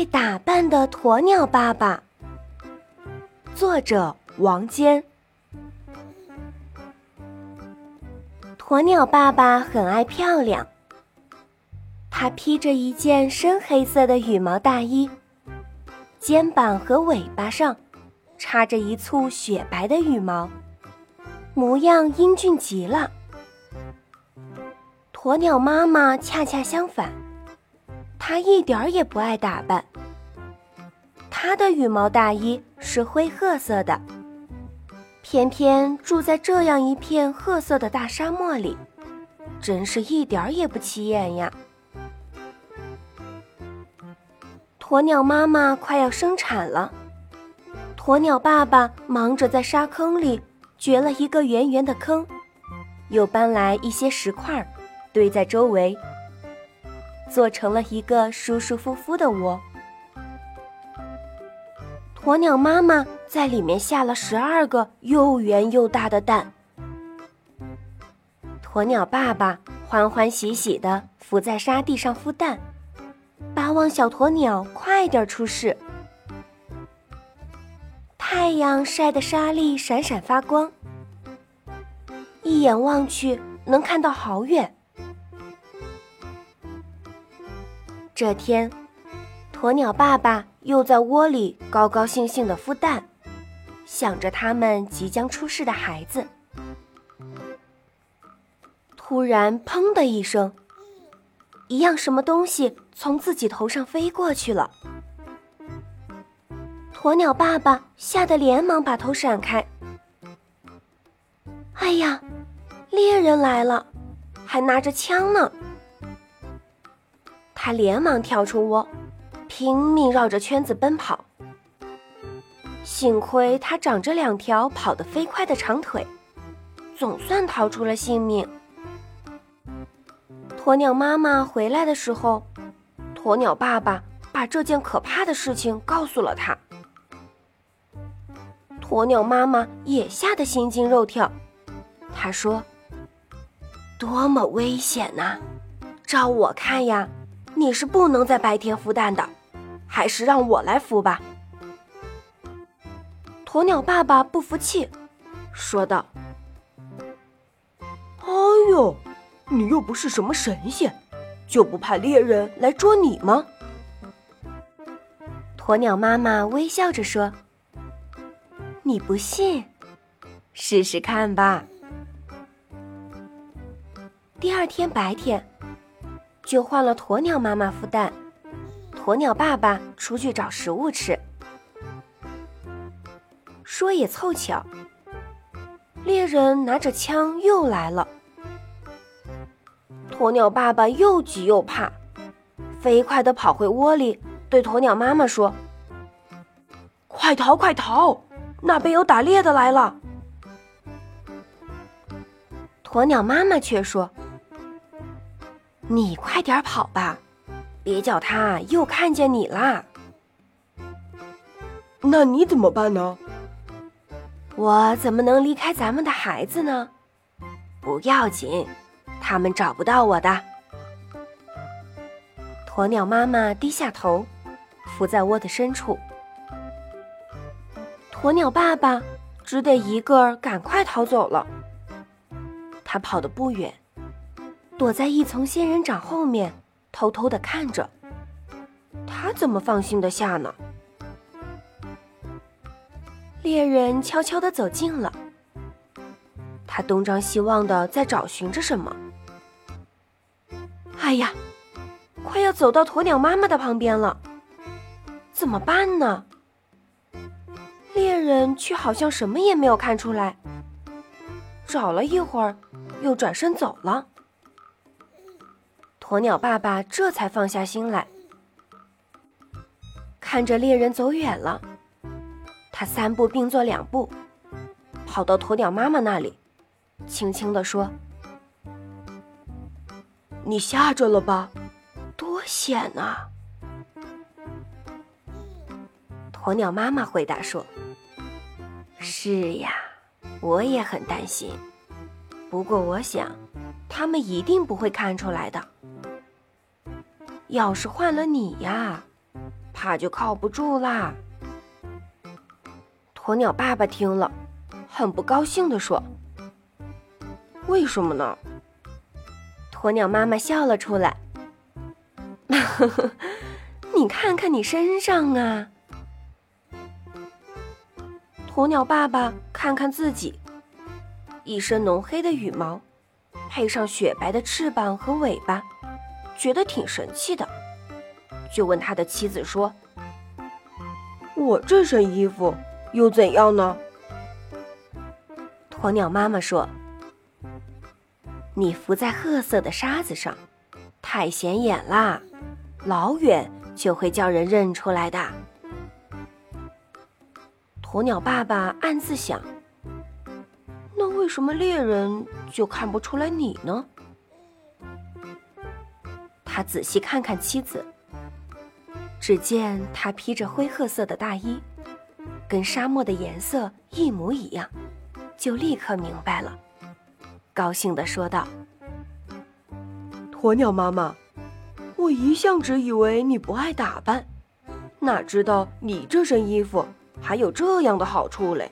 爱打扮的鸵鸟爸爸，作者王坚。鸵鸟爸爸很爱漂亮，他披着一件深黑色的羽毛大衣，肩膀和尾巴上插着一簇雪白的羽毛，模样英俊极了。鸵鸟妈妈恰恰相反。它一点儿也不爱打扮。它的羽毛大衣是灰褐色的，偏偏住在这样一片褐色的大沙漠里，真是一点儿也不起眼呀。鸵鸟妈妈快要生产了，鸵鸟爸爸忙着在沙坑里掘了一个圆圆的坑，又搬来一些石块，堆在周围。做成了一个舒舒服服的窝。鸵鸟妈妈在里面下了十二个又圆又大的蛋。鸵鸟爸爸欢欢喜喜地伏在沙地上孵蛋，巴望小鸵鸟快点出世。太阳晒得沙粒闪闪发光，一眼望去能看到好远。这天，鸵鸟爸爸又在窝里高高兴兴地孵蛋，想着他们即将出世的孩子。突然，砰的一声，一样什么东西从自己头上飞过去了。鸵鸟爸爸吓得连忙把头闪开。哎呀，猎人来了，还拿着枪呢！他连忙跳出窝，拼命绕着圈子奔跑。幸亏他长着两条跑得飞快的长腿，总算逃出了性命。鸵鸟妈妈回来的时候，鸵鸟爸爸把这件可怕的事情告诉了他。鸵鸟妈妈也吓得心惊肉跳，他说：“多么危险呐！照我看呀。”你是不能在白天孵蛋的，还是让我来孵吧。鸵鸟爸爸不服气，说道：“哎呦，你又不是什么神仙，就不怕猎人来捉你吗？”鸵鸟妈妈微笑着说：“你不信，试试看吧。”第二天白天。就换了鸵鸟妈妈孵蛋，鸵鸟爸爸出去找食物吃。说也凑巧，猎人拿着枪又来了。鸵鸟爸爸又急又怕，飞快地跑回窝里，对鸵鸟妈妈说：“快逃，快逃！那边有打猎的来了。”鸵鸟妈妈却说。你快点跑吧，别叫他又看见你啦。那你怎么办呢？我怎么能离开咱们的孩子呢？不要紧，他们找不到我的。鸵鸟妈妈低下头，伏在窝的深处。鸵鸟爸爸只得一个儿赶快逃走了。他跑得不远。躲在一丛仙人掌后面，偷偷的看着。他怎么放心的下呢？猎人悄悄的走近了，他东张西望的在找寻着什么。哎呀，快要走到鸵鸟妈妈的旁边了，怎么办呢？猎人却好像什么也没有看出来，找了一会儿，又转身走了。鸵鸟爸爸这才放下心来，看着猎人走远了，他三步并作两步，跑到鸵鸟妈妈那里，轻轻地说：“你吓着了吧？多险啊！”鸵鸟妈妈回答说：“是呀，我也很担心，不过我想，他们一定不会看出来的。”要是换了你呀，怕就靠不住啦。鸵鸟爸爸听了，很不高兴地说：“为什么呢？”鸵鸟妈妈笑了出来：“ 你看看你身上啊！”鸵鸟爸爸看看自己，一身浓黑的羽毛，配上雪白的翅膀和尾巴，觉得挺神气的，就问他的妻子说：“我这身衣服又怎样呢？”鸵鸟妈妈说。你浮在褐色的沙子上，太显眼啦，老远就会叫人认出来的。鸵鸟爸爸暗自想：那为什么猎人就看不出来你呢？他仔细看看妻子，只见她披着灰褐色的大衣，跟沙漠的颜色一模一样，就立刻明白了。高兴地说道：“鸵鸟妈妈，我一向只以为你不爱打扮，哪知道你这身衣服还有这样的好处嘞。”